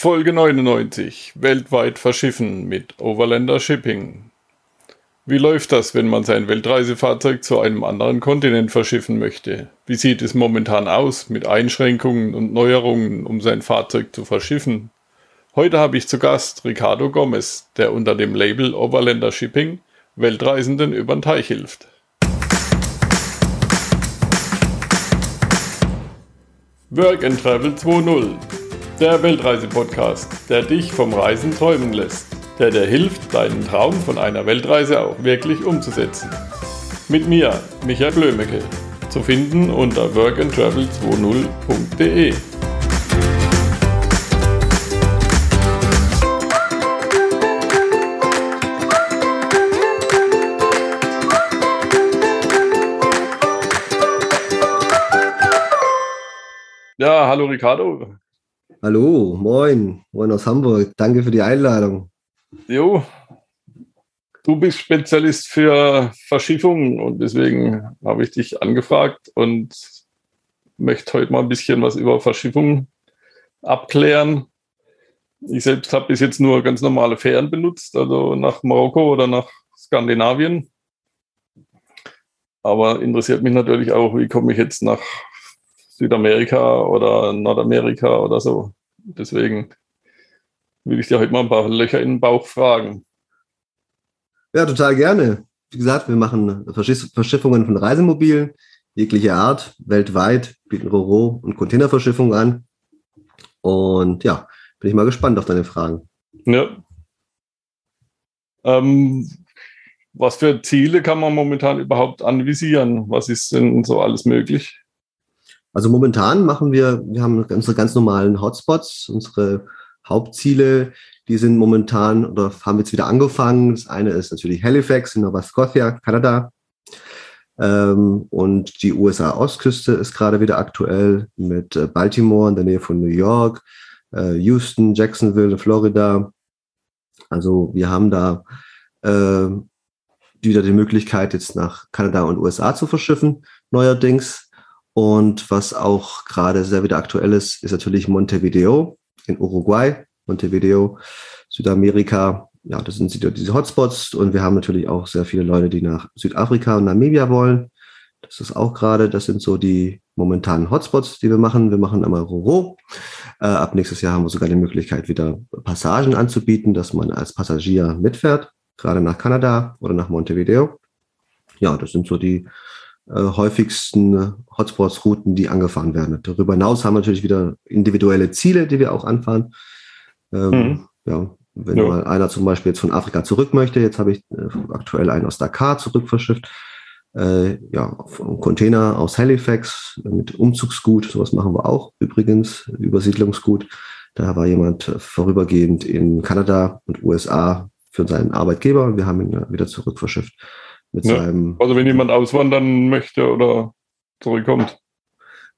Folge 99. Weltweit verschiffen mit Overlander Shipping. Wie läuft das, wenn man sein Weltreisefahrzeug zu einem anderen Kontinent verschiffen möchte? Wie sieht es momentan aus mit Einschränkungen und Neuerungen, um sein Fahrzeug zu verschiffen? Heute habe ich zu Gast Ricardo Gomez, der unter dem Label Overlander Shipping Weltreisenden über den Teich hilft. Work and Travel 2.0 der Weltreise-Podcast, der dich vom Reisen träumen lässt, der dir hilft, deinen Traum von einer Weltreise auch wirklich umzusetzen. Mit mir, Michael Blömecke, zu finden unter workandtravel20.de. Ja, hallo Ricardo. Hallo, moin, moin aus Hamburg. Danke für die Einladung. Jo, du bist Spezialist für Verschiffungen und deswegen habe ich dich angefragt und möchte heute mal ein bisschen was über Verschiffungen abklären. Ich selbst habe bis jetzt nur ganz normale Fähren benutzt, also nach Marokko oder nach Skandinavien. Aber interessiert mich natürlich auch, wie komme ich jetzt nach Südamerika oder Nordamerika oder so. Deswegen will ich dir heute mal ein paar Löcher in den Bauch fragen. Ja, total gerne. Wie gesagt, wir machen Verschiffungen von Reisemobilen jeglicher Art, weltweit, bieten Roro- und Containerverschiffungen an. Und ja, bin ich mal gespannt auf deine Fragen. Ja. Ähm, was für Ziele kann man momentan überhaupt anvisieren? Was ist denn so alles möglich? Also momentan machen wir, wir haben unsere ganz normalen Hotspots, unsere Hauptziele, die sind momentan oder haben jetzt wieder angefangen. Das eine ist natürlich Halifax in Nova Scotia, Kanada. Ähm, und die USA-Ostküste ist gerade wieder aktuell mit äh, Baltimore in der Nähe von New York, äh, Houston, Jacksonville, Florida. Also wir haben da äh, wieder die Möglichkeit, jetzt nach Kanada und USA zu verschiffen, neuerdings. Und was auch gerade sehr wieder aktuell ist, ist natürlich Montevideo in Uruguay, Montevideo, Südamerika. Ja, das sind diese Hotspots. Und wir haben natürlich auch sehr viele Leute, die nach Südafrika und Namibia wollen. Das ist auch gerade, das sind so die momentanen Hotspots, die wir machen. Wir machen einmal Roro. Äh, ab nächstes Jahr haben wir sogar die Möglichkeit, wieder Passagen anzubieten, dass man als Passagier mitfährt, gerade nach Kanada oder nach Montevideo. Ja, das sind so die äh, häufigsten Hotspots-Routen, die angefahren werden. Darüber hinaus haben wir natürlich wieder individuelle Ziele, die wir auch anfahren. Ähm, mhm. Ja, wenn ja. mal einer zum Beispiel jetzt von Afrika zurück möchte, jetzt habe ich äh, aktuell einen aus Dakar zurückverschifft. Äh, ja, Container aus Halifax mit Umzugsgut, sowas machen wir auch übrigens, Übersiedlungsgut. Da war jemand vorübergehend in Kanada und USA für seinen Arbeitgeber und wir haben ihn wieder zurückverschifft mit ja, seinem. Also wenn jemand auswandern möchte oder zurückkommt.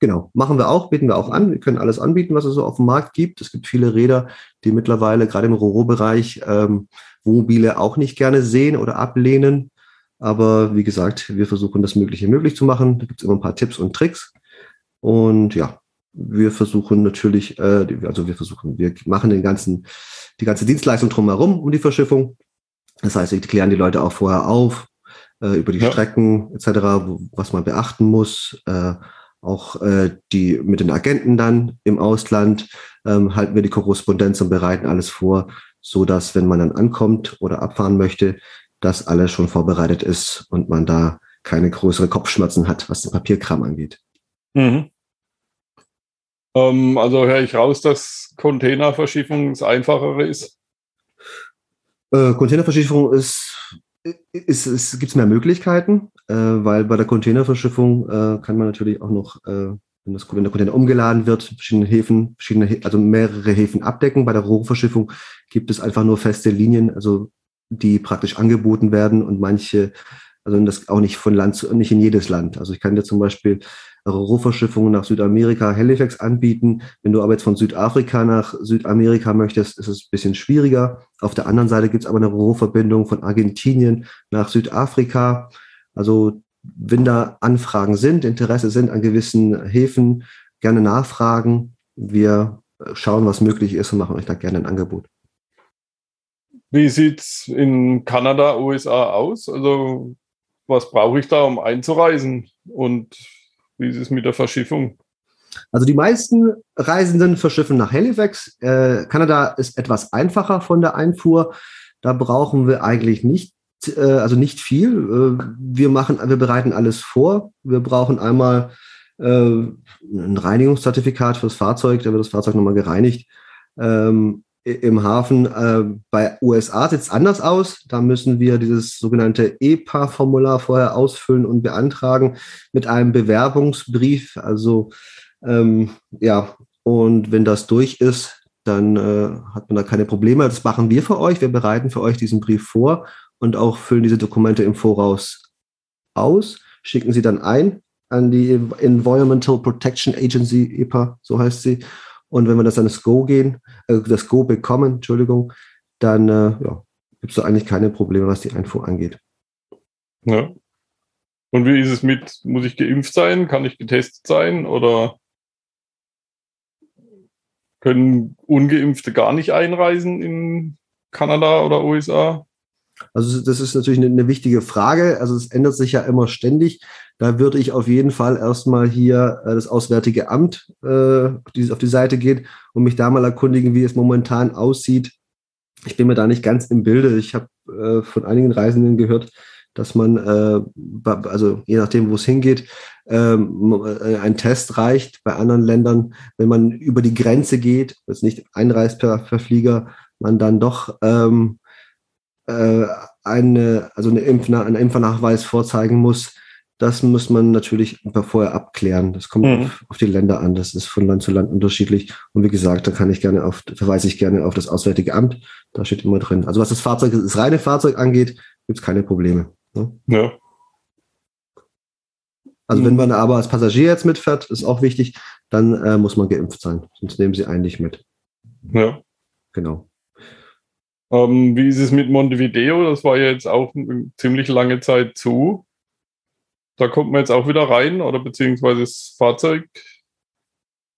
Genau, machen wir auch, bieten wir auch an. Wir können alles anbieten, was es so auf dem Markt gibt. Es gibt viele Räder, die mittlerweile gerade im Roro-Bereich ähm, Wohnmobile auch nicht gerne sehen oder ablehnen. Aber wie gesagt, wir versuchen das Mögliche möglich zu machen. Da gibt es immer ein paar Tipps und Tricks. Und ja, wir versuchen natürlich, äh, also wir versuchen, wir machen den ganzen, die ganze Dienstleistung drumherum um die Verschiffung. Das heißt, wir klären die Leute auch vorher auf, äh, über die ja. Strecken etc., wo, was man beachten muss. Äh, auch äh, die mit den Agenten dann im Ausland ähm, halten wir die Korrespondenz und bereiten alles vor, so dass wenn man dann ankommt oder abfahren möchte, dass alles schon vorbereitet ist und man da keine größeren Kopfschmerzen hat, was den Papierkram angeht. Mhm. Ähm, also höre ich raus, dass Containerverschiffung das Einfachere ist? Äh, Containerverschiffung ist es, es gibt mehr Möglichkeiten, äh, weil bei der Containerverschiffung äh, kann man natürlich auch noch, äh, wenn, das, wenn der Container umgeladen wird, verschiedene Häfen, verschiedene, also mehrere Häfen abdecken. Bei der Rohverschiffung gibt es einfach nur feste Linien, also die praktisch angeboten werden und manche, also das auch nicht von Land zu, nicht in jedes Land. Also ich kann dir zum Beispiel Rohverschiffungen nach Südamerika Halifax anbieten. Wenn du aber jetzt von Südafrika nach Südamerika möchtest, ist es ein bisschen schwieriger. Auf der anderen Seite gibt es aber eine Rohverbindung von Argentinien nach Südafrika. Also wenn da Anfragen sind, Interesse sind an gewissen Häfen, gerne nachfragen. Wir schauen, was möglich ist und machen euch da gerne ein Angebot. Wie sieht es in Kanada, USA aus? Also was brauche ich da, um einzureisen? Und wie ist es mit der Verschiffung? Also die meisten Reisenden verschiffen nach Halifax. Äh, Kanada ist etwas einfacher von der Einfuhr. Da brauchen wir eigentlich nicht, äh, also nicht viel. Äh, wir machen, wir bereiten alles vor. Wir brauchen einmal äh, ein Reinigungszertifikat fürs Fahrzeug. Da wird das Fahrzeug nochmal gereinigt. Ähm, im Hafen. Äh, bei USA sieht es anders aus. Da müssen wir dieses sogenannte EPA-Formular vorher ausfüllen und beantragen mit einem Bewerbungsbrief. Also ähm, ja, und wenn das durch ist, dann äh, hat man da keine Probleme. Das machen wir für euch. Wir bereiten für euch diesen Brief vor und auch füllen diese Dokumente im Voraus aus, schicken sie dann ein an die Environmental Protection Agency, EPA, so heißt sie. Und wenn wir das dann das Go gehen, äh, das Go bekommen, Entschuldigung, dann äh, ja, gibt es eigentlich keine Probleme, was die Einfuhr angeht. Ja. Und wie ist es mit, muss ich geimpft sein? Kann ich getestet sein? Oder können Ungeimpfte gar nicht einreisen in Kanada oder USA? Also das ist natürlich eine, eine wichtige Frage. Also es ändert sich ja immer ständig. Da würde ich auf jeden Fall erstmal hier äh, das Auswärtige Amt äh, auf, die, auf die Seite gehen und mich da mal erkundigen, wie es momentan aussieht. Ich bin mir da nicht ganz im Bilde. Ich habe äh, von einigen Reisenden gehört, dass man, äh, also je nachdem, wo es hingeht, ähm, äh, ein Test reicht. Bei anderen Ländern, wenn man über die Grenze geht, jetzt nicht einreist per, per Flieger, man dann doch ähm, äh, eine, also eine Impfna einen Impfernachweis vorzeigen muss. Das muss man natürlich vorher abklären. Das kommt mhm. auf, auf, die Länder an. Das ist von Land zu Land unterschiedlich. Und wie gesagt, da kann ich gerne auf, verweise ich gerne auf das Auswärtige Amt. Da steht immer drin. Also was das Fahrzeug, das reine Fahrzeug angeht, gibt es keine Probleme. Ne? Ja. Also wenn man aber als Passagier jetzt mitfährt, ist auch wichtig, dann äh, muss man geimpft sein. Sonst nehmen sie eigentlich mit. Ja. Genau. Ähm, wie ist es mit Montevideo? Das war ja jetzt auch ziemlich lange Zeit zu. Da kommt man jetzt auch wieder rein oder beziehungsweise das Fahrzeug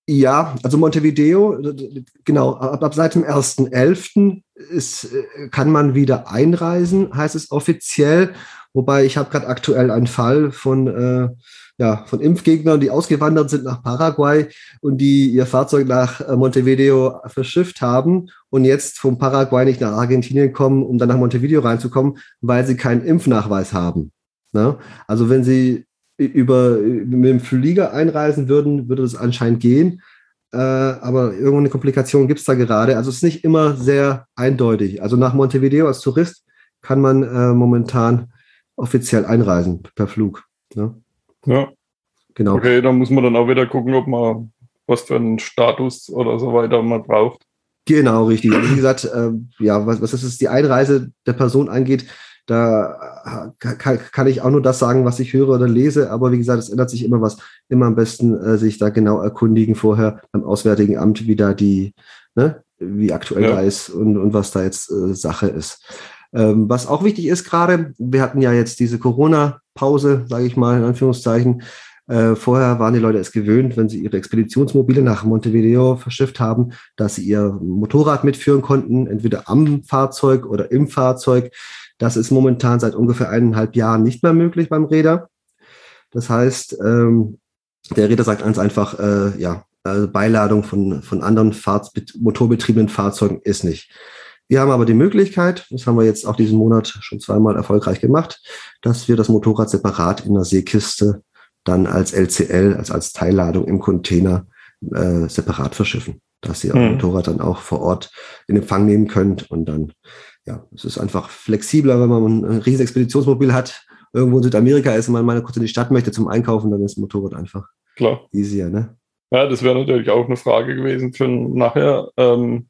ja, also Montevideo, genau, ab, ab seit dem 1.11. Äh, kann man wieder einreisen, heißt es offiziell. Wobei ich habe gerade aktuell einen Fall von, äh, ja, von Impfgegnern, die ausgewandert sind nach Paraguay und die ihr Fahrzeug nach äh, Montevideo verschifft haben und jetzt vom Paraguay nicht nach Argentinien kommen, um dann nach Montevideo reinzukommen, weil sie keinen Impfnachweis haben. Ne? Also wenn sie über, mit dem Flieger einreisen würden, würde das anscheinend gehen. Äh, aber irgendeine Komplikation gibt es da gerade. Also es ist nicht immer sehr eindeutig. Also nach Montevideo als Tourist kann man äh, momentan offiziell einreisen per Flug. Ne? Ja. Genau. Okay, dann muss man dann auch wieder gucken, ob man was für einen Status oder so weiter man braucht. Genau, richtig. Also wie gesagt, äh, ja, was, was ist die Einreise der Person angeht, da äh, kann, kann, ich auch nur das sagen, was ich höre oder lese. Aber wie gesagt, es ändert sich immer was. Immer am besten äh, sich da genau erkundigen vorher beim Auswärtigen Amt, wie da die, ne, wie aktuell ja. da ist und, und was da jetzt äh, Sache ist. Ähm, was auch wichtig ist gerade, wir hatten ja jetzt diese Corona-Pause, sage ich mal in Anführungszeichen. Äh, vorher waren die Leute es gewöhnt, wenn sie ihre Expeditionsmobile nach Montevideo verschifft haben, dass sie ihr Motorrad mitführen konnten, entweder am Fahrzeug oder im Fahrzeug. Das ist momentan seit ungefähr eineinhalb Jahren nicht mehr möglich beim Räder. Das heißt, ähm, der Räder sagt uns einfach, äh, ja, also Beiladung von, von anderen Fahrz motorbetriebenen Fahrzeugen ist nicht. Wir haben aber die Möglichkeit, das haben wir jetzt auch diesen Monat schon zweimal erfolgreich gemacht, dass wir das Motorrad separat in der Seekiste dann als LCL, als, als Teilladung im Container äh, separat verschiffen, dass ihr mhm. euer Motorrad dann auch vor Ort in Empfang nehmen könnt und dann ja, es ist einfach flexibler, wenn man ein riesiges Expeditionsmobil hat, irgendwo in Südamerika ist und man mal kurz in die Stadt möchte zum Einkaufen, dann ist ein Motorrad einfach Klar. easier, ne? Ja, das wäre natürlich auch eine Frage gewesen für nachher, ähm,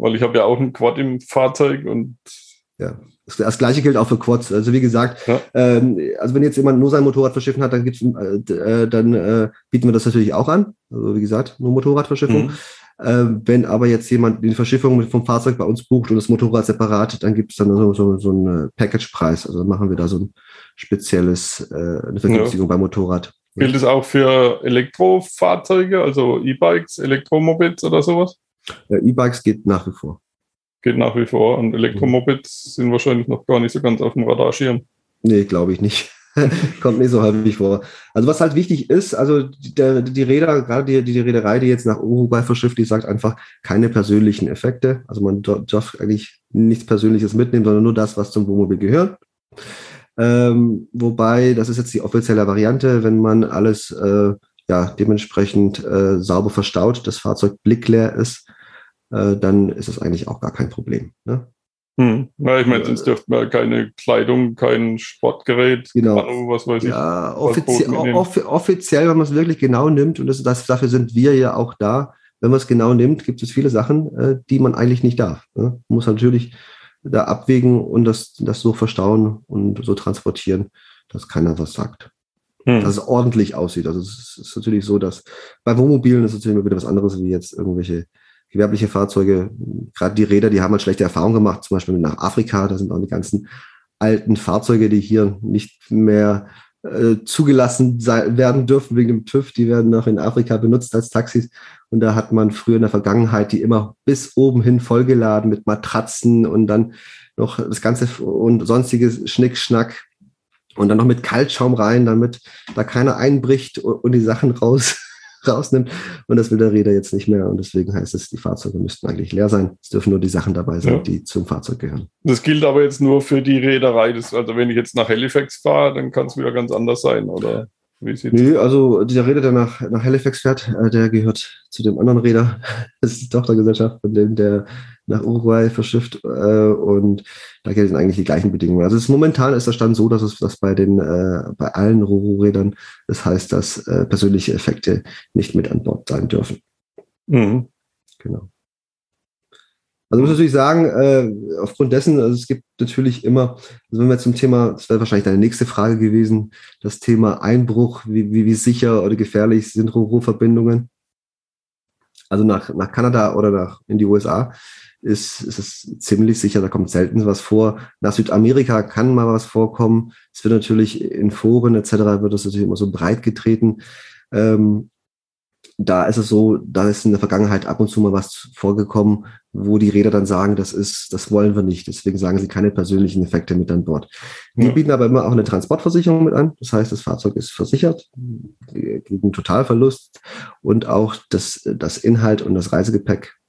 weil ich habe ja auch ein Quad im Fahrzeug und ja. Das, gleiche gilt auch für Quads. Also wie gesagt, ja. ähm, also wenn jetzt jemand nur sein Motorrad verschiffen hat, dann gibt's, äh, äh, dann äh, bieten wir das natürlich auch an. Also wie gesagt, nur Motorradverschiffung. Mhm. Äh, wenn aber jetzt jemand die Verschiffung vom Fahrzeug bei uns bucht und das Motorrad separat, dann gibt es dann so, so, so einen äh, Package-Preis. Also machen wir da so ein spezielles, äh, eine Vergünstigung ja. beim Motorrad. Gilt es auch für Elektrofahrzeuge, also E-Bikes, Elektromopeds oder sowas? Ja, E-Bikes geht nach wie vor. Geht nach wie vor. Und Elektromopeds sind wahrscheinlich noch gar nicht so ganz auf dem Radarschirm. Nee, glaube ich nicht. Kommt nicht so häufig vor. Also was halt wichtig ist, also der, die Räder, gerade die, die Reederei, die jetzt nach Uruguay verschifft, die sagt einfach keine persönlichen Effekte. Also man darf eigentlich nichts Persönliches mitnehmen, sondern nur das, was zum Wohnmobil gehört. Ähm, wobei, das ist jetzt die offizielle Variante, wenn man alles äh, ja, dementsprechend äh, sauber verstaut, das Fahrzeug blickleer ist, äh, dann ist das eigentlich auch gar kein Problem. Ne? Hm. Ja, ich meine, sonst dürfte man keine Kleidung, kein Sportgerät, genau. Ahnung, was weiß ich. Ja, offizie off offiziell, wenn man es wirklich genau nimmt, und das, das, dafür sind wir ja auch da, wenn man es genau nimmt, gibt es viele Sachen, äh, die man eigentlich nicht darf. Ne? Man muss natürlich da abwägen und das, das so verstauen und so transportieren, dass keiner was sagt. Hm. Dass es ordentlich aussieht. Also es ist natürlich so, dass bei Wohnmobilen ist es natürlich immer wieder was anderes wie jetzt irgendwelche gewerbliche Fahrzeuge. Gerade die Räder, die haben halt schlechte Erfahrungen gemacht, zum Beispiel nach Afrika, da sind auch die ganzen alten Fahrzeuge, die hier nicht mehr äh, zugelassen sein, werden dürfen wegen dem TÜV, die werden noch in Afrika benutzt als Taxis. Und da hat man früher in der Vergangenheit die immer bis oben hin vollgeladen mit Matratzen und dann noch das Ganze und sonstiges Schnickschnack und dann noch mit Kaltschaum rein, damit da keiner einbricht und die Sachen raus rausnimmt. Und das will der Räder jetzt nicht mehr. Und deswegen heißt es, die Fahrzeuge müssten eigentlich leer sein. Es dürfen nur die Sachen dabei sein, ja. die zum Fahrzeug gehören. Das gilt aber jetzt nur für die Reederei. Das, also wenn ich jetzt nach Halifax fahre, dann kann es wieder ganz anders sein, oder? Wie nee, also dieser Räder, der nach, nach Halifax fährt, äh, der gehört zu dem anderen Räder. Das ist die Tochtergesellschaft von dem, der nach Uruguay verschifft. Äh, und da gelten eigentlich die gleichen Bedingungen. Also es ist, momentan ist der Stand so, dass es dass bei den äh, bei allen Roro-Rädern das heißt, dass äh, persönliche Effekte nicht mit an Bord sein dürfen. Mhm. Genau. Also muss natürlich sagen, äh, aufgrund dessen, also es gibt natürlich immer, also wenn wir zum Thema, das wäre wahrscheinlich deine nächste Frage gewesen, das Thema Einbruch, wie, wie, wie sicher oder gefährlich sind Rohrohverbindungen? Also nach, nach Kanada oder nach in die USA ist, ist es ziemlich sicher, da kommt selten was vor. Nach Südamerika kann mal was vorkommen. Es wird natürlich in Foren etc. wird das natürlich immer so breit getreten. Ähm, da ist es so, da ist in der Vergangenheit ab und zu mal was vorgekommen, wo die Räder dann sagen, das ist, das wollen wir nicht. Deswegen sagen sie keine persönlichen Effekte mit an Bord. Wir ja. bieten aber immer auch eine Transportversicherung mit an. Das heißt, das Fahrzeug ist versichert gegen Totalverlust und auch das, das Inhalt und das Reisegepäck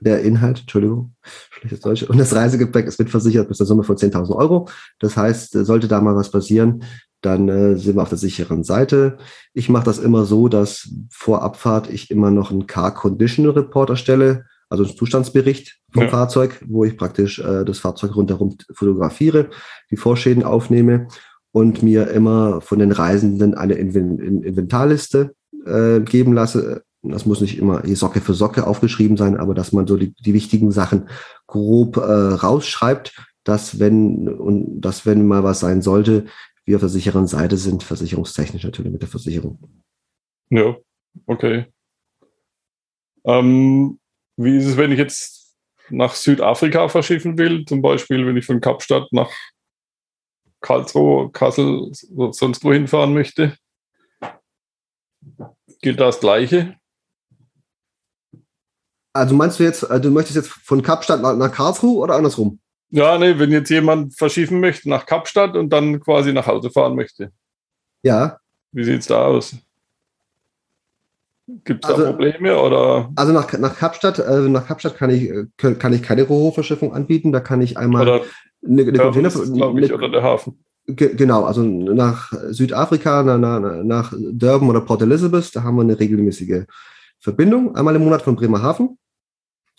der Inhalt, Entschuldigung, schlechtes Deutsch, und das Reisegepäck ist mitversichert bis zur Summe von 10.000 Euro. Das heißt, sollte da mal was passieren, dann äh, sind wir auf der sicheren Seite. Ich mache das immer so, dass vor Abfahrt ich immer noch einen Car Condition Report erstelle, also einen Zustandsbericht vom ja. Fahrzeug, wo ich praktisch äh, das Fahrzeug rundherum fotografiere, die Vorschäden aufnehme und mir immer von den Reisenden eine Inventarliste äh, geben lasse. Das muss nicht immer Socke für Socke aufgeschrieben sein, aber dass man so die, die wichtigen Sachen grob äh, rausschreibt, dass wenn und dass wenn mal was sein sollte, wir auf der sicheren Seite sind, versicherungstechnisch natürlich mit der Versicherung. Ja, okay. Ähm, wie ist es, wenn ich jetzt nach Südafrika verschiffen will? Zum Beispiel, wenn ich von Kapstadt nach Karlsruhe, Kassel, sonst wohin fahren möchte? Gilt das Gleiche? Also meinst du jetzt, äh, du möchtest jetzt von Kapstadt nach Karlsruhe oder andersrum? Ja, nee, wenn jetzt jemand verschiffen möchte nach Kapstadt und dann quasi nach Hause fahren möchte. Ja. Wie sieht es da aus? Gibt es also, da Probleme oder? Also nach, nach Kapstadt, äh, nach Kapstadt kann ich, äh, kann ich keine Rohverschiffung anbieten. Da kann ich einmal oder eine, eine Container, ich, oder der Hafen. Genau, also nach Südafrika, nach, nach Durban oder Port Elizabeth, da haben wir eine regelmäßige Verbindung, einmal im Monat von Bremerhaven.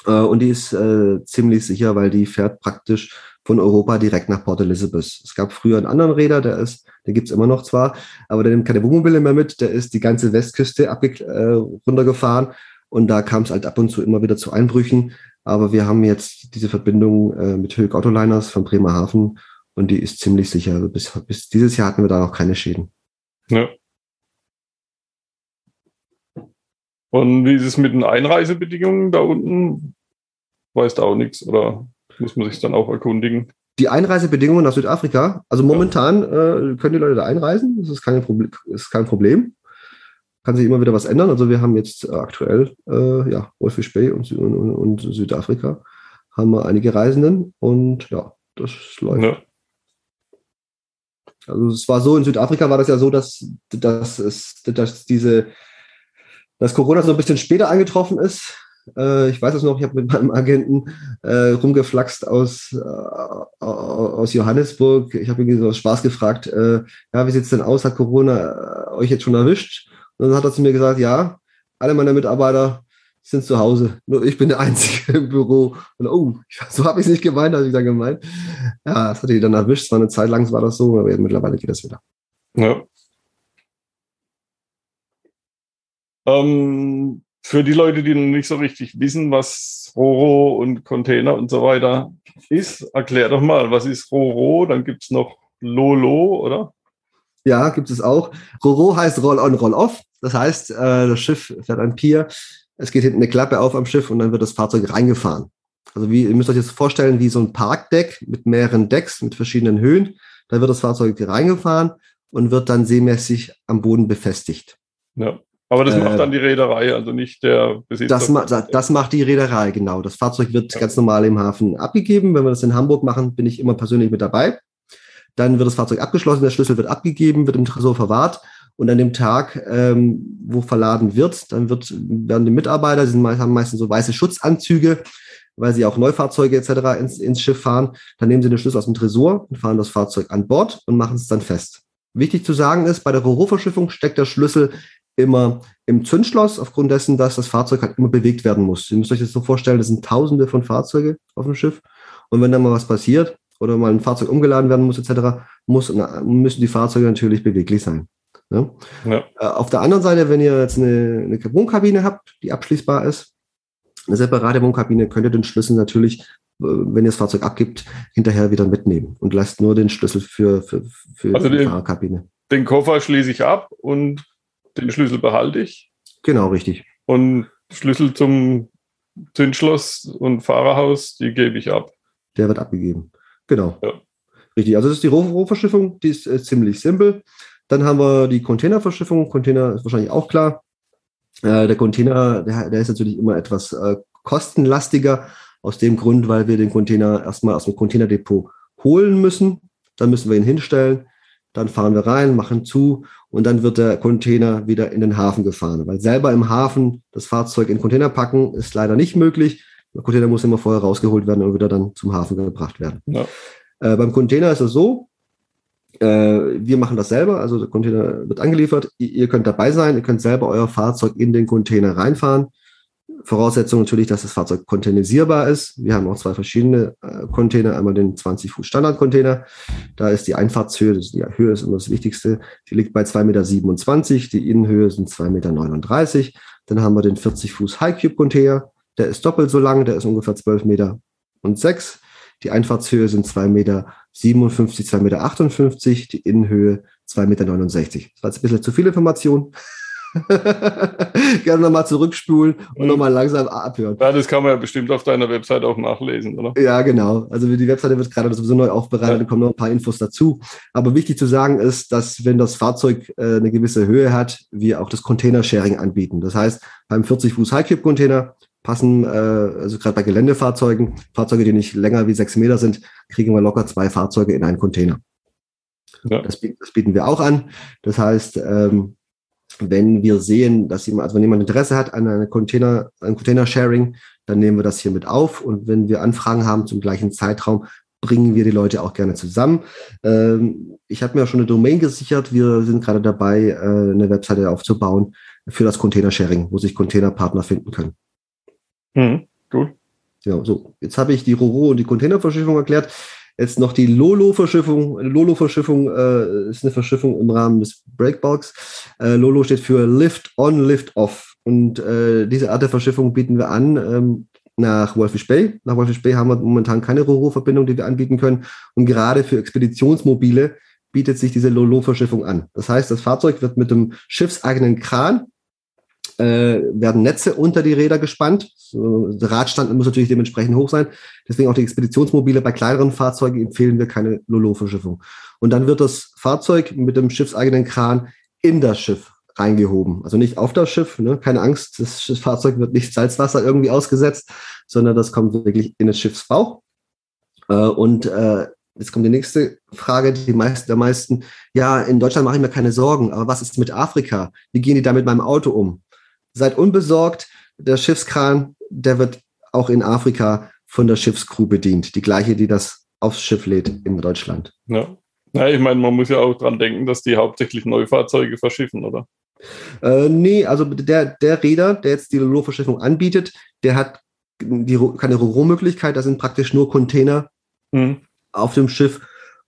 Äh, und die ist äh, ziemlich sicher, weil die fährt praktisch von Europa direkt nach Port Elizabeth. Es gab früher einen anderen Räder, der ist, der gibt's immer noch zwar, aber der nimmt keine Wohnmobile mehr mit, der ist die ganze Westküste äh, runtergefahren und da kam es halt ab und zu immer wieder zu Einbrüchen. Aber wir haben jetzt diese Verbindung äh, mit Höck Autoliners von Bremerhaven und die ist ziemlich sicher. Also bis, bis dieses Jahr hatten wir da noch keine Schäden. Ja. Und wie ist es mit den Einreisebedingungen da unten? Weißt du auch nichts oder muss man sich dann auch erkundigen? Die Einreisebedingungen nach Südafrika, also momentan äh, können die Leute da einreisen, das ist kein, Problem, ist kein Problem. kann sich immer wieder was ändern. Also wir haben jetzt äh, aktuell, äh, ja, Wolfish Bay und, und, und, Südafrika haben wir einige Reisenden und ja, das läuft. Ja. Also es war so, in Südafrika war das ja so, dass, dass, es, dass diese, dass Corona so ein bisschen später eingetroffen ist. Äh, ich weiß es noch, ich habe mit meinem Agenten äh, rumgeflaxt aus, äh, aus Johannesburg. Ich habe ihn so aus Spaß gefragt, äh, ja, wie sieht es denn aus? Hat Corona äh, euch jetzt schon erwischt? Und dann hat er zu mir gesagt, ja, alle meine Mitarbeiter sind zu Hause. Nur ich bin der Einzige im Büro. Und oh, so habe ich es nicht gemeint, habe ich dann gemeint. Ja, das hat die dann erwischt. Es war eine Zeit lang war das so, aber mittlerweile geht das wieder. Ja. Ähm, für die Leute, die noch nicht so richtig wissen, was Roro und Container und so weiter ist, erklär doch mal, was ist Roro? Dann gibt es noch Lolo, oder? Ja, gibt es auch. Roro heißt Roll-on, Roll-off. Das heißt, äh, das Schiff fährt ein Pier es geht hinten eine Klappe auf am Schiff und dann wird das Fahrzeug reingefahren. Also wie, ihr müsst euch das vorstellen, wie so ein Parkdeck mit mehreren Decks, mit verschiedenen Höhen. Da wird das Fahrzeug reingefahren und wird dann seemäßig am Boden befestigt. Ja. Aber das äh, macht dann die Reederei, also nicht der Besitzer. Das, ma das macht die Reederei, genau. Das Fahrzeug wird ja. ganz normal im Hafen abgegeben. Wenn wir das in Hamburg machen, bin ich immer persönlich mit dabei. Dann wird das Fahrzeug abgeschlossen, der Schlüssel wird abgegeben, wird im Tresor verwahrt und an dem Tag, ähm, wo verladen wird, dann wird, werden die Mitarbeiter, die sind, haben meistens so weiße Schutzanzüge, weil sie auch Neufahrzeuge etc. Ins, ins Schiff fahren. Dann nehmen sie den Schlüssel aus dem Tresor und fahren das Fahrzeug an Bord und machen es dann fest. Wichtig zu sagen ist, bei der Roro-Verschiffung steckt der Schlüssel immer im Zündschloss, aufgrund dessen, dass das Fahrzeug halt immer bewegt werden muss. Ihr müsst euch das so vorstellen, das sind tausende von Fahrzeuge auf dem Schiff. Und wenn dann mal was passiert oder mal ein Fahrzeug umgeladen werden muss, etc., muss, müssen die Fahrzeuge natürlich beweglich sein. Ne? Ja. Äh, auf der anderen Seite, wenn ihr jetzt eine, eine Wohnkabine habt, die abschließbar ist, eine separate Wohnkabine, könnt ihr den Schlüssel natürlich, äh, wenn ihr das Fahrzeug abgibt, hinterher wieder mitnehmen und lasst nur den Schlüssel für, für, für also die den, Fahrerkabine. Den Koffer schließe ich ab und den Schlüssel behalte ich. Genau, richtig. Und Schlüssel zum Zündschloss und Fahrerhaus, die gebe ich ab. Der wird abgegeben. Genau. Ja. Richtig. Also das ist die Rohverschiffung, die ist äh, ziemlich simpel. Dann haben wir die Containerverschiffung. Container ist wahrscheinlich auch klar. Äh, der Container, der, der, ist natürlich immer etwas äh, kostenlastiger, aus dem Grund, weil wir den Container erstmal aus dem Containerdepot holen müssen. Dann müssen wir ihn hinstellen. Dann fahren wir rein, machen zu und dann wird der Container wieder in den Hafen gefahren. Weil selber im Hafen das Fahrzeug in den Container packen ist leider nicht möglich. Der Container muss immer vorher rausgeholt werden und wieder dann zum Hafen gebracht werden. Ja. Äh, beim Container ist es so, äh, wir machen das selber, also der Container wird angeliefert. Ihr könnt dabei sein, ihr könnt selber euer Fahrzeug in den Container reinfahren. Voraussetzung natürlich, dass das Fahrzeug containerisierbar ist. Wir haben auch zwei verschiedene äh, Container. Einmal den 20 Fuß Standard-Container. Da ist die Einfahrtshöhe, die Höhe ist immer das Wichtigste. Die liegt bei 2,27 Meter. Die Innenhöhe sind 2,39 Meter. Dann haben wir den 40 Fuß High Cube Container. Der ist doppelt so lang, der ist ungefähr 12 Meter und 6. Die Einfahrtshöhe sind 2,57 Meter, 2,58 Meter, die Innenhöhe 2,69 Meter. Das war jetzt ein bisschen zu viel Information. Gerne nochmal zurückspulen und mhm. nochmal langsam abhören. Ja, das kann man ja bestimmt auf deiner Website auch nachlesen, oder? Ja, genau. Also die Webseite wird gerade sowieso neu aufbereitet, ja. da kommen noch ein paar Infos dazu. Aber wichtig zu sagen ist, dass wenn das Fahrzeug äh, eine gewisse Höhe hat, wir auch das Container-Sharing anbieten. Das heißt, beim 40 Fuß High-Cube-Container passen, äh, also gerade bei Geländefahrzeugen, Fahrzeuge, die nicht länger wie sechs Meter sind, kriegen wir locker zwei Fahrzeuge in einen Container. Ja. Das, das, bieten wir auch an. Das heißt, ähm, wenn wir sehen, dass jemand, also wenn jemand Interesse hat an einer Container, ein Container-Sharing, dann nehmen wir das hier mit auf. Und wenn wir Anfragen haben zum gleichen Zeitraum, bringen wir die Leute auch gerne zusammen. Ähm, ich habe mir auch schon eine Domain gesichert. Wir sind gerade dabei, äh, eine Webseite aufzubauen für das Container-Sharing, wo sich Containerpartner finden können. Mhm, gut. Ja, so. Jetzt habe ich die Roro und die Containerverschiffung erklärt. Jetzt noch die Lolo-Verschiffung. Lolo-Verschiffung äh, ist eine Verschiffung im Rahmen des Breakbulks. Äh, Lolo steht für Lift on, Lift off. Und äh, diese Art der Verschiffung bieten wir an ähm, nach Wolfish Bay. Nach Wolfish Bay haben wir momentan keine Roro-Verbindung, die wir anbieten können. Und gerade für Expeditionsmobile bietet sich diese Lolo-Verschiffung an. Das heißt, das Fahrzeug wird mit dem schiffseigenen Kran äh, werden Netze unter die Räder gespannt. Der Radstand muss natürlich dementsprechend hoch sein. Deswegen auch die Expeditionsmobile. Bei kleineren Fahrzeugen empfehlen wir keine Lolo-Verschiffung. Und dann wird das Fahrzeug mit dem schiffseigenen Kran in das Schiff reingehoben. Also nicht auf das Schiff, ne? keine Angst, das Fahrzeug wird nicht Salzwasser irgendwie ausgesetzt, sondern das kommt wirklich in den Schiffsbauch. Äh, und äh, jetzt kommt die nächste Frage, die meisten, der meisten, ja, in Deutschland mache ich mir keine Sorgen, aber was ist mit Afrika? Wie gehen die da mit meinem Auto um? Seid unbesorgt, der Schiffskran, der wird auch in Afrika von der Schiffscrew bedient. Die gleiche, die das aufs Schiff lädt in Deutschland. Ja. ja ich meine, man muss ja auch dran denken, dass die hauptsächlich Neufahrzeuge verschiffen, oder? Äh, nee, also der, der Räder, der jetzt die Lolo-Verschiffung anbietet, der hat die, keine Rohmöglichkeit, das sind praktisch nur Container mhm. auf dem Schiff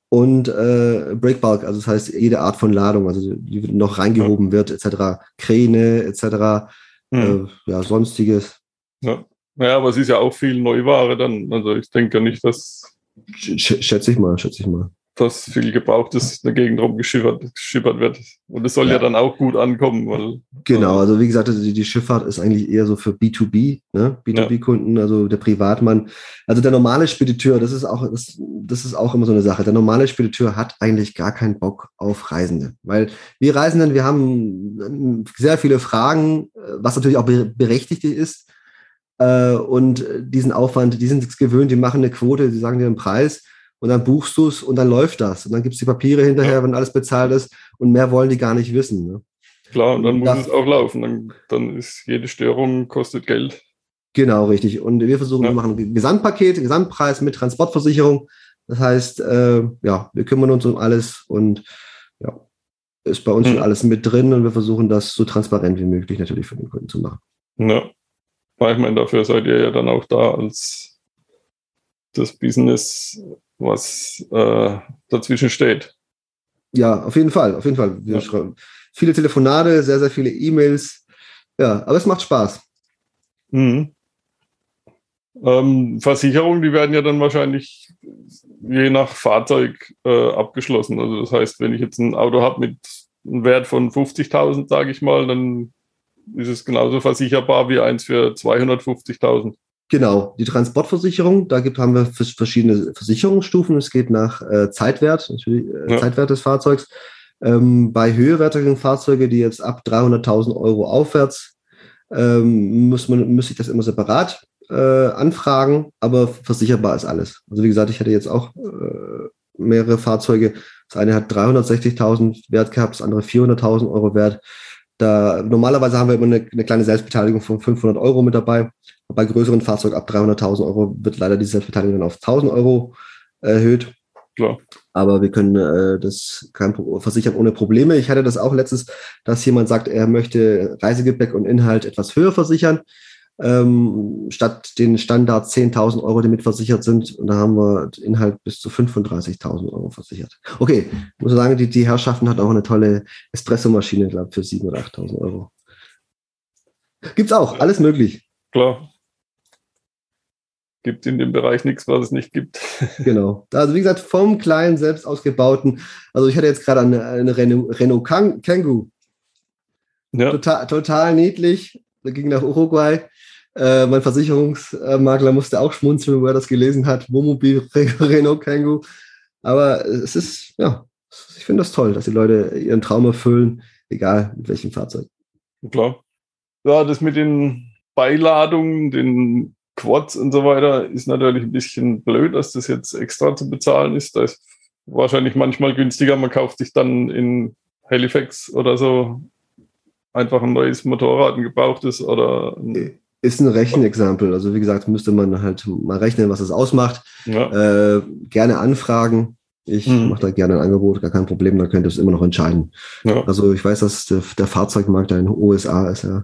und äh, Breakbulk, also das heißt jede Art von Ladung, also die noch reingehoben ja. wird, etc. Kräne, etc. Mhm. Äh, ja, sonstiges. Ja. ja, aber es ist ja auch viel Neuware dann. Also ich denke nicht, dass. Schätze ich mal, schätze ich mal dass viel Gebrauchtes in der Gegend rumgeschippert wird. Und es soll ja. ja. dann auch gut ankommen. Weil, genau, äh, also wie gesagt, die, die Schifffahrt ist eigentlich eher so für B2B, ne? B2B-Kunden, ja. also der Privatmann. Also der normale Spediteur, das ist auch, das, das ist auch immer so eine Sache. Der normale Spediteur hat eigentlich gar keinen Bock auf Reisende. Weil wir Reisenden, wir haben ähm, sehr viele Fragen, äh, was natürlich auch berechtigt ist. Äh, und diesen Aufwand, die sind es gewöhnt, die machen eine Quote, die sagen dir einen Preis und dann buchst du es und dann läuft das. Und dann gibt es die Papiere hinterher, ja. wenn alles bezahlt ist und mehr wollen die gar nicht wissen. Ne? Klar, und dann muss das, es auch laufen. Dann, dann ist jede Störung kostet Geld. Genau, richtig. Und wir versuchen, ja. wir machen ein Gesamtpaket, Gesamtpreis mit Transportversicherung. Das heißt, äh, ja, wir kümmern uns um alles und ja, ist bei uns hm. schon alles mit drin und wir versuchen das so transparent wie möglich natürlich für den Kunden zu machen. Ja. Ich meine, dafür seid ihr ja dann auch da als das Business was äh, dazwischen steht. Ja, auf jeden Fall, auf jeden Fall. Wir ja. schreiben viele Telefonate, sehr, sehr viele E-Mails. Ja, aber es macht Spaß. Mhm. Ähm, Versicherungen, die werden ja dann wahrscheinlich je nach Fahrzeug äh, abgeschlossen. Also das heißt, wenn ich jetzt ein Auto habe mit einem Wert von 50.000, sage ich mal, dann ist es genauso versicherbar wie eins für 250.000. Genau, die Transportversicherung, da gibt, haben wir verschiedene Versicherungsstufen. Es geht nach äh, Zeitwert, natürlich äh, ja. Zeitwert des Fahrzeugs. Ähm, bei höherwertigen Fahrzeugen, die jetzt ab 300.000 Euro aufwärts, ähm, muss man muss ich das immer separat äh, anfragen, aber versicherbar ist alles. Also wie gesagt, ich hatte jetzt auch äh, mehrere Fahrzeuge. Das eine hat 360.000 Wert gehabt, das andere 400.000 Euro Wert. Da, normalerweise haben wir immer eine, eine, kleine Selbstbeteiligung von 500 Euro mit dabei. Bei größeren Fahrzeugen ab 300.000 Euro wird leider die Selbstbeteiligung dann auf 1000 Euro erhöht. Klar. Aber wir können äh, das kein, versichern ohne Probleme. Ich hatte das auch letztens, dass jemand sagt, er möchte Reisegepäck und Inhalt etwas höher versichern ähm, statt den Standard 10.000 Euro, die mitversichert sind. Und da haben wir Inhalt bis zu 35.000 Euro versichert. Okay, ich muss sagen, die, die Herrschaften hat auch eine tolle Espresso-Maschine, glaube ich, für 7.000 oder 8.000 Euro. Gibt's auch, alles möglich. Klar. Gibt in dem Bereich nichts, was es nicht gibt. genau. Also wie gesagt, vom kleinen, selbst ausgebauten. Also ich hatte jetzt gerade eine, eine Renault, Renault Kangoo. Ja. Total, total niedlich. Da ging nach Uruguay. Äh, mein Versicherungsmakler musste auch schmunzeln, wo er das gelesen hat. Wohnmobil Renault Kangoo. Aber es ist, ja, ich finde das toll, dass die Leute ihren Traum erfüllen, egal mit welchem Fahrzeug. Klar. Ja, das mit den Beiladungen, den Quads und so weiter ist natürlich ein bisschen blöd, dass das jetzt extra zu bezahlen ist. Da ist wahrscheinlich manchmal günstiger. Man kauft sich dann in Halifax oder so einfach ein neues Motorrad, ein gebrauchtes oder ein ist ein Rechenexempel. Also wie gesagt, müsste man halt mal rechnen, was es ausmacht. Ja. Äh, gerne anfragen. Ich hm. mache da gerne ein Angebot, gar kein Problem, da könnt ihr es immer noch entscheiden. Ja. Also ich weiß, dass der, der Fahrzeugmarkt in den USA ist ja,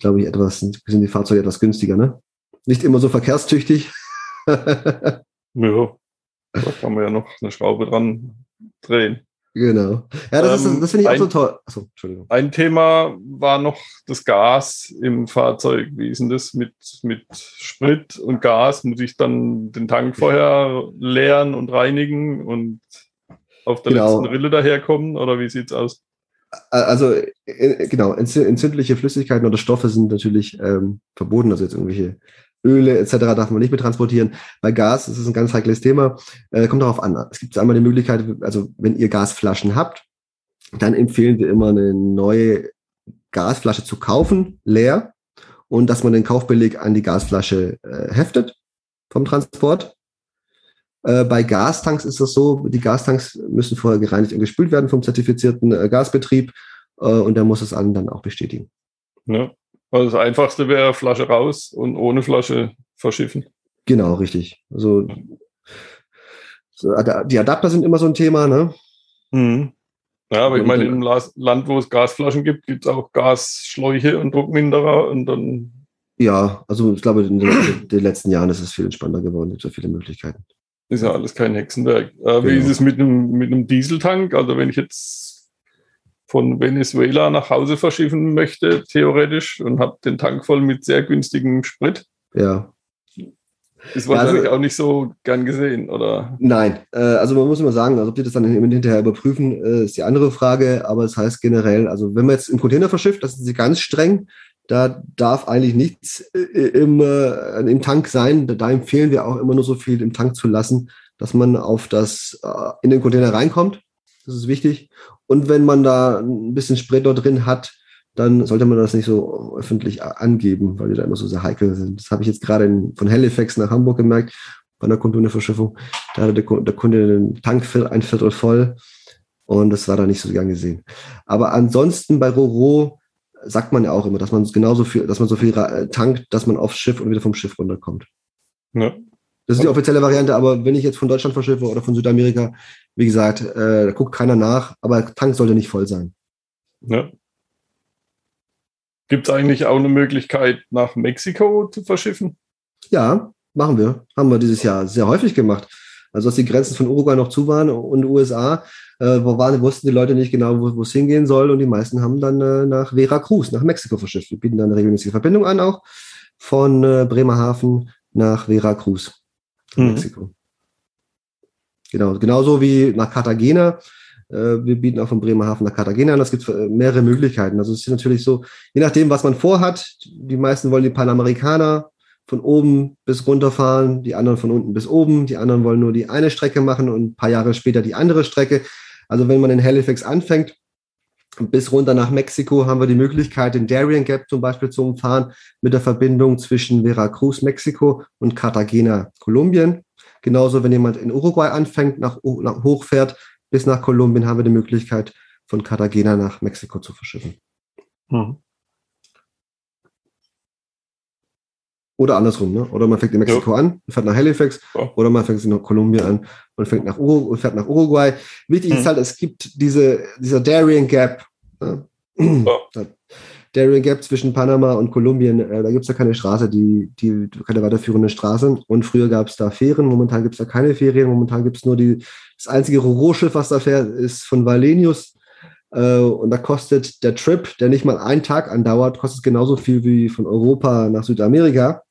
glaube ich, etwas, sind die Fahrzeuge etwas günstiger, ne? Nicht immer so verkehrstüchtig. ja. Da kann man ja noch eine Schraube dran drehen. Genau. Ja, das, ähm, das finde ich ein, auch so toll. Achso, Entschuldigung. Ein Thema war noch das Gas im Fahrzeug. Wie ist denn das mit, mit Sprit und Gas? Muss ich dann den Tank vorher leeren und reinigen und auf der genau. letzten Rille daherkommen? Oder wie sieht es aus? Also, äh, genau, entzündliche Flüssigkeiten oder Stoffe sind natürlich ähm, verboten, also jetzt irgendwelche Öle etc. darf man nicht mehr transportieren. Bei Gas ist es ein ganz heikles Thema. Äh, kommt darauf an. Es gibt einmal die Möglichkeit, also wenn ihr Gasflaschen habt, dann empfehlen wir immer eine neue Gasflasche zu kaufen, leer, und dass man den Kaufbeleg an die Gasflasche äh, heftet vom Transport. Äh, bei Gastanks ist das so, die Gastanks müssen vorher gereinigt und gespült werden vom zertifizierten äh, Gasbetrieb äh, und der muss es allen dann auch bestätigen. Ja. Also das Einfachste wäre Flasche raus und ohne Flasche verschiffen. Genau, richtig. Also die Adapter sind immer so ein Thema, ne? Mhm. Ja, aber ich meine, im Land, wo es Gasflaschen gibt, gibt es auch Gasschläuche und Druckminderer und dann. Ja, also ich glaube, in den, den letzten Jahren ist es viel entspannter geworden, gibt es ja viele Möglichkeiten. Ist ja alles kein Hexenwerk. Äh, genau. Wie ist es mit einem, mit einem Dieseltank? Also wenn ich jetzt von Venezuela nach Hause verschiffen möchte, theoretisch, und habe den Tank voll mit sehr günstigem Sprit. Ja. Ist wahrscheinlich also, auch nicht so gern gesehen, oder? Nein, äh, also man muss immer sagen, also ob die das dann hinterher überprüfen, äh, ist die andere Frage, aber es das heißt generell, also wenn man jetzt im Container verschifft, das sind sie ganz streng, da darf eigentlich nichts äh, im, im Tank sein. Da empfehlen wir auch immer nur so viel im Tank zu lassen, dass man auf das, in den Container reinkommt. Das ist wichtig. Und wenn man da ein bisschen Sprit dort drin hat, dann sollte man das nicht so öffentlich angeben, weil die da immer so sehr heikel sind. Das habe ich jetzt gerade von Halifax nach Hamburg gemerkt, bei einer Containerverschiffung. Da hatte der, der Kunde den Tank ein Viertel voll und das war da nicht so gern gesehen. Aber ansonsten bei Roro sagt man ja auch immer, dass man genauso viel, dass man so viel tankt, dass man aufs Schiff und wieder vom Schiff runterkommt. Ja. Das ist die offizielle Variante, aber wenn ich jetzt von Deutschland verschiffe oder von Südamerika, wie gesagt, äh, da guckt keiner nach, aber Tank sollte nicht voll sein. Ja. Gibt es eigentlich auch eine Möglichkeit, nach Mexiko zu verschiffen? Ja, machen wir. Haben wir dieses Jahr sehr häufig gemacht. Also als die Grenzen von Uruguay noch zu waren und USA, äh, wo waren, wussten die Leute nicht genau, wo es hingehen soll. Und die meisten haben dann äh, nach Veracruz, nach Mexiko verschifft. Wir bieten dann eine regelmäßige Verbindung an, auch von äh, Bremerhaven nach Veracruz, mhm. Mexiko. Genau, genauso wie nach Cartagena. Äh, wir bieten auch von Bremerhaven nach Cartagena an. Es gibt äh, mehrere Möglichkeiten. Also es ist natürlich so, je nachdem, was man vorhat. Die meisten wollen die Panamerikaner von oben bis runter fahren, die anderen von unten bis oben, die anderen wollen nur die eine Strecke machen und ein paar Jahre später die andere Strecke. Also wenn man in Halifax anfängt, bis runter nach Mexiko haben wir die Möglichkeit, den Darien Gap zum Beispiel zu umfahren mit der Verbindung zwischen Veracruz, Mexiko und Cartagena, Kolumbien. Genauso, wenn jemand in Uruguay anfängt, nach, nach hochfährt bis nach Kolumbien, haben wir die Möglichkeit, von Cartagena nach Mexiko zu verschiffen. Mhm. Oder andersrum, ne? Oder man fängt in Mexiko ja. an, fährt nach Halifax, ja. oder man fängt in Kolumbien an und fängt nach Ur und fährt nach Uruguay. Wichtig mhm. ist halt, es gibt diese, dieser Darien Gap. Ne? Ja. Darien Gap zwischen Panama und Kolumbien, äh, da gibt es ja keine Straße, die, die keine weiterführende Straße. Und früher gab es da Fähren, momentan gibt es da keine Ferien, momentan gibt es nur die, das einzige Roroschiff, was da fährt, ist von Valenius. Äh, und da kostet der Trip, der nicht mal einen Tag andauert, kostet genauso viel wie von Europa nach Südamerika.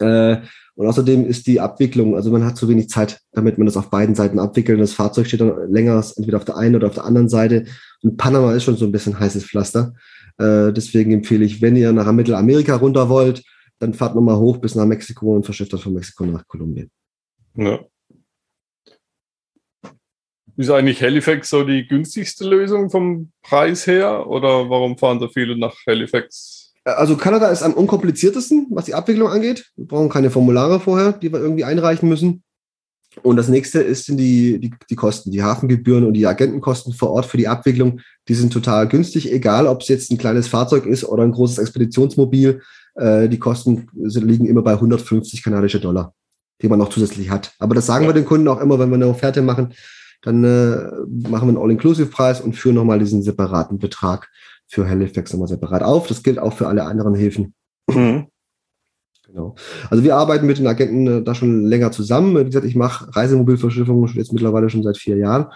Äh, und außerdem ist die Abwicklung, also man hat zu wenig Zeit, damit man das auf beiden Seiten abwickelt. Das Fahrzeug steht dann länger, entweder auf der einen oder auf der anderen Seite. Und Panama ist schon so ein bisschen heißes Pflaster. Äh, deswegen empfehle ich, wenn ihr nach Mittelamerika runter wollt, dann fahrt nochmal hoch bis nach Mexiko und verschifft das von Mexiko nach Kolumbien. Ja. Ist eigentlich Halifax so die günstigste Lösung vom Preis her? Oder warum fahren so viele nach Halifax also Kanada ist am unkompliziertesten, was die Abwicklung angeht. Wir brauchen keine Formulare vorher, die wir irgendwie einreichen müssen. Und das nächste ist sind die, die, die Kosten, die Hafengebühren und die Agentenkosten vor Ort für die Abwicklung. Die sind total günstig, egal ob es jetzt ein kleines Fahrzeug ist oder ein großes Expeditionsmobil. Äh, die Kosten sind, liegen immer bei 150 kanadische Dollar, die man noch zusätzlich hat. Aber das sagen ja. wir den Kunden auch immer, wenn wir eine Offerte machen. Dann äh, machen wir einen All-Inclusive-Preis und führen nochmal diesen separaten Betrag für Halifax nochmal separat auf. Das gilt auch für alle anderen Häfen. Mhm. Genau. Also wir arbeiten mit den Agenten äh, da schon länger zusammen. Wie gesagt, ich mache Reisemobilverschiffung jetzt mittlerweile schon seit vier Jahren.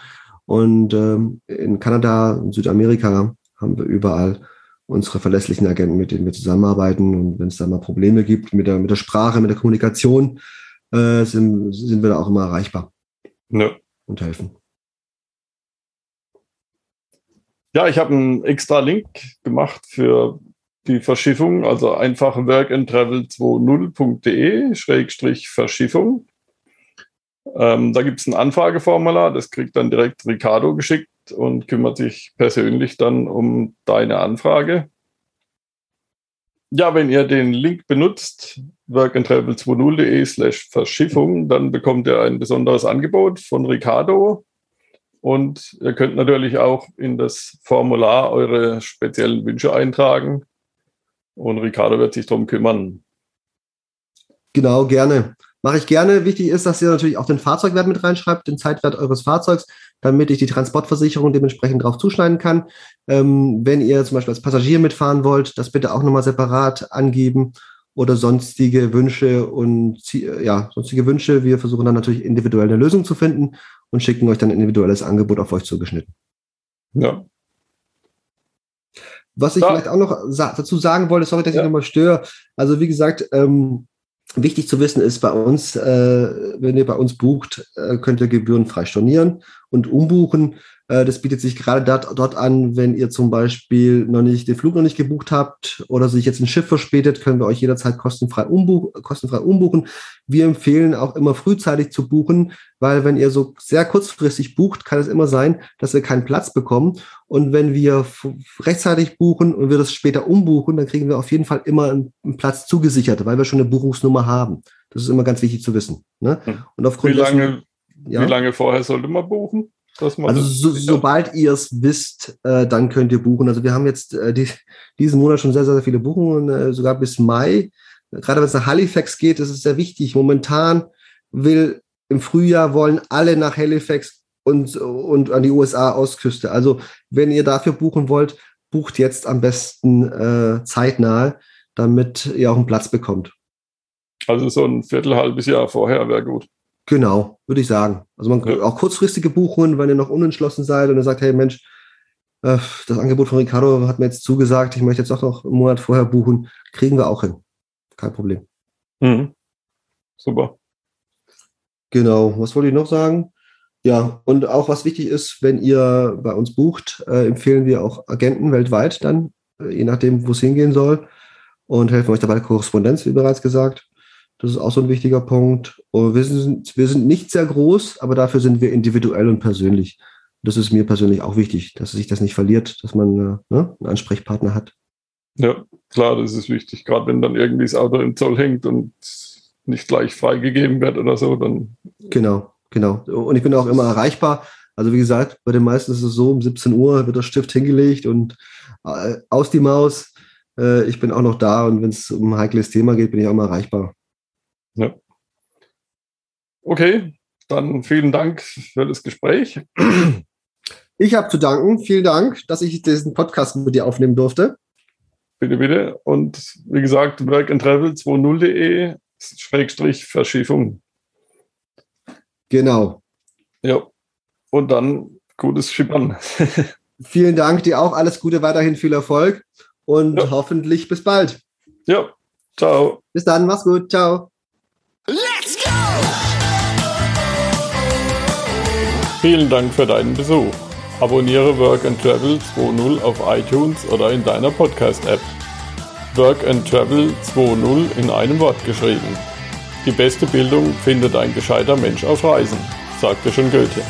Und ähm, in Kanada und Südamerika haben wir überall unsere verlässlichen Agenten, mit denen wir zusammenarbeiten. Und wenn es da mal Probleme gibt mit der, mit der Sprache, mit der Kommunikation, äh, sind, sind wir da auch immer erreichbar ja. und helfen. Ja, ich habe einen extra Link gemacht für die Verschiffung, also einfach workandtravel20.de Schrägstrich Verschiffung. Ähm, da gibt es ein Anfrageformular, das kriegt dann direkt Ricardo geschickt. Und kümmert sich persönlich dann um deine Anfrage. Ja, wenn ihr den Link benutzt, workandtravel20.de slash Verschiffung, dann bekommt ihr ein besonderes Angebot von Ricardo. Und ihr könnt natürlich auch in das Formular eure speziellen Wünsche eintragen. Und Ricardo wird sich darum kümmern. Genau, gerne. Mache ich gerne. Wichtig ist, dass ihr natürlich auch den Fahrzeugwert mit reinschreibt, den Zeitwert eures Fahrzeugs, damit ich die Transportversicherung dementsprechend drauf zuschneiden kann. Ähm, wenn ihr zum Beispiel als Passagier mitfahren wollt, das bitte auch nochmal separat angeben oder sonstige Wünsche und ja, sonstige Wünsche. Wir versuchen dann natürlich individuell eine Lösung zu finden und schicken euch dann ein individuelles Angebot auf euch zugeschnitten. Ja. Was ich ja. vielleicht auch noch sa dazu sagen wollte, sorry, dass ja. ich nochmal störe. Also wie gesagt, ähm, Wichtig zu wissen ist bei uns, äh, wenn ihr bei uns bucht, äh, könnt ihr gebührenfrei stornieren und umbuchen. Äh, das bietet sich gerade dort, an, wenn ihr zum Beispiel noch nicht den Flug noch nicht gebucht habt oder sich jetzt ein Schiff verspätet, können wir euch jederzeit kostenfrei, umbuch kostenfrei umbuchen. Wir empfehlen auch immer frühzeitig zu buchen, weil wenn ihr so sehr kurzfristig bucht, kann es immer sein, dass wir keinen Platz bekommen. Und wenn wir rechtzeitig buchen und wir das später umbuchen, dann kriegen wir auf jeden Fall immer einen, Platz zugesichert, weil wir schon eine Buchungsnummer haben. Das ist immer ganz wichtig zu wissen. Ne? Hm. Und aufgrund wie lange, dessen, ja, wie lange vorher sollte man buchen? Also so, sobald ihr es wisst, äh, dann könnt ihr buchen. Also wir haben jetzt äh, die, diesen Monat schon sehr, sehr viele Buchungen, äh, sogar bis Mai. Gerade wenn es nach Halifax geht, ist sehr wichtig. Momentan will im Frühjahr wollen alle nach Halifax und, und an die USA-Ostküste. Also wenn ihr dafür buchen wollt, bucht jetzt am besten äh, zeitnah, damit ihr auch einen Platz bekommt. Also so ein Viertel, halbes Jahr vorher wäre gut. Genau, würde ich sagen. Also man ja. auch kurzfristige Buchungen, wenn ihr noch unentschlossen seid und ihr sagt, hey Mensch, äh, das Angebot von Ricardo hat mir jetzt zugesagt, ich möchte jetzt auch noch einen Monat vorher buchen, kriegen wir auch hin. Kein Problem. Mhm. Super. Genau, was wollte ich noch sagen? Ja, und auch was wichtig ist, wenn ihr bei uns bucht, äh, empfehlen wir auch Agenten weltweit dann, äh, je nachdem, wo es hingehen soll, und helfen euch dabei Korrespondenz, wie bereits gesagt. Das ist auch so ein wichtiger Punkt. Wir sind, wir sind nicht sehr groß, aber dafür sind wir individuell und persönlich. Das ist mir persönlich auch wichtig, dass sich das nicht verliert, dass man äh, ne, einen Ansprechpartner hat. Ja, klar, das ist wichtig. Gerade wenn dann irgendwie das Auto im Zoll hängt und nicht gleich freigegeben wird oder so, dann. Genau, genau. Und ich bin auch immer erreichbar. Also wie gesagt, bei den meisten ist es so, um 17 Uhr wird der Stift hingelegt und äh, aus die Maus. Äh, ich bin auch noch da und wenn es um ein heikles Thema geht, bin ich auch mal erreichbar. Ja. Okay, dann vielen Dank für das Gespräch. Ich habe zu danken. Vielen Dank, dass ich diesen Podcast mit dir aufnehmen durfte. Bitte, bitte. Und wie gesagt, workandtravel20.de Schrägstrich Verschiffung. Genau. Ja. Und dann gutes Schippern. Vielen Dank dir auch. Alles Gute, weiterhin viel Erfolg und ja. hoffentlich bis bald. Ja. Ciao. Bis dann. Mach's gut. Ciao. Let's go! Vielen Dank für deinen Besuch. Abonniere Work and Travel 2.0 auf iTunes oder in deiner Podcast-App. Work and Travel 2.0 in einem Wort geschrieben. Die beste Bildung findet ein gescheiter Mensch auf Reisen, sagte schon Goethe.